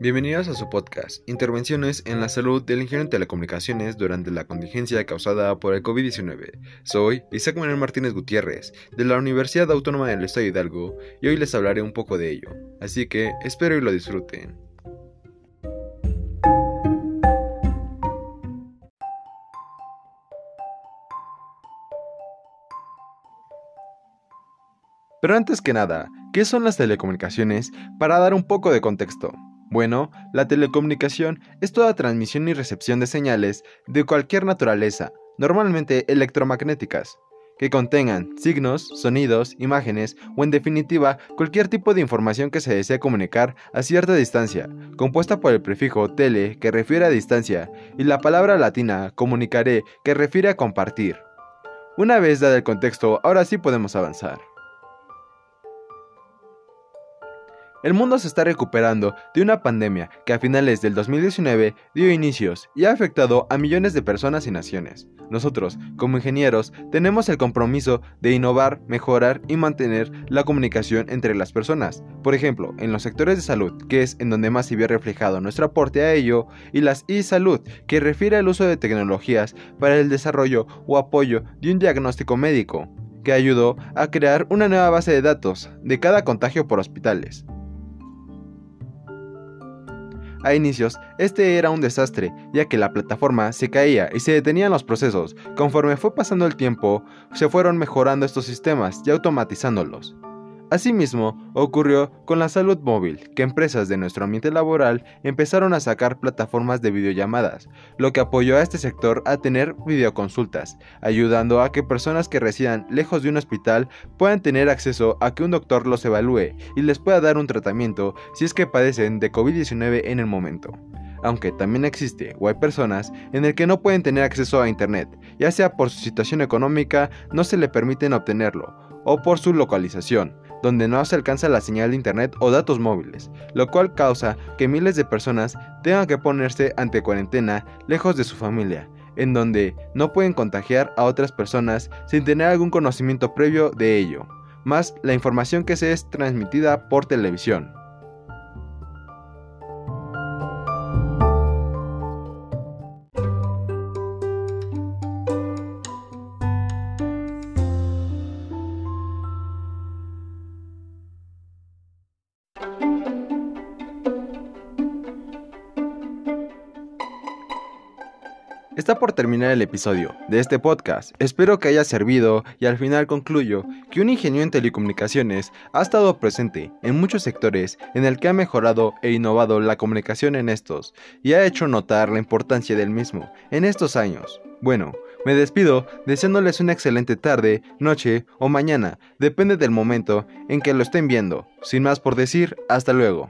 Bienvenidos a su podcast, Intervenciones en la Salud del Ingeniero en Telecomunicaciones durante la contingencia causada por el COVID-19. Soy Isaac Manuel Martínez Gutiérrez, de la Universidad Autónoma del Estado de Hidalgo, y hoy les hablaré un poco de ello, así que espero y lo disfruten. Pero antes que nada, ¿qué son las telecomunicaciones? Para dar un poco de contexto. Bueno, la telecomunicación es toda transmisión y recepción de señales de cualquier naturaleza, normalmente electromagnéticas, que contengan signos, sonidos, imágenes o en definitiva cualquier tipo de información que se desee comunicar a cierta distancia, compuesta por el prefijo tele que refiere a distancia y la palabra latina comunicaré que refiere a compartir. Una vez dado el contexto, ahora sí podemos avanzar. El mundo se está recuperando de una pandemia que a finales del 2019 dio inicios y ha afectado a millones de personas y naciones. Nosotros, como ingenieros, tenemos el compromiso de innovar, mejorar y mantener la comunicación entre las personas. Por ejemplo, en los sectores de salud, que es en donde más se vio reflejado nuestro aporte a ello, y las e-salud, que refiere al uso de tecnologías para el desarrollo o apoyo de un diagnóstico médico, que ayudó a crear una nueva base de datos de cada contagio por hospitales. A inicios, este era un desastre, ya que la plataforma se caía y se detenían los procesos. Conforme fue pasando el tiempo, se fueron mejorando estos sistemas y automatizándolos. Asimismo, ocurrió con la salud móvil, que empresas de nuestro ambiente laboral empezaron a sacar plataformas de videollamadas, lo que apoyó a este sector a tener videoconsultas, ayudando a que personas que residan lejos de un hospital puedan tener acceso a que un doctor los evalúe y les pueda dar un tratamiento si es que padecen de COVID-19 en el momento. Aunque también existe o hay personas en el que no pueden tener acceso a Internet, ya sea por su situación económica, no se le permiten obtenerlo, o por su localización, donde no se alcanza la señal de internet o datos móviles, lo cual causa que miles de personas tengan que ponerse ante cuarentena lejos de su familia, en donde no pueden contagiar a otras personas sin tener algún conocimiento previo de ello, más la información que se es transmitida por televisión. Está por terminar el episodio de este podcast. Espero que haya servido y al final concluyo que un ingeniero en telecomunicaciones ha estado presente en muchos sectores en el que ha mejorado e innovado la comunicación en estos y ha hecho notar la importancia del mismo en estos años. Bueno, me despido deseándoles una excelente tarde, noche o mañana, depende del momento en que lo estén viendo. Sin más por decir, hasta luego.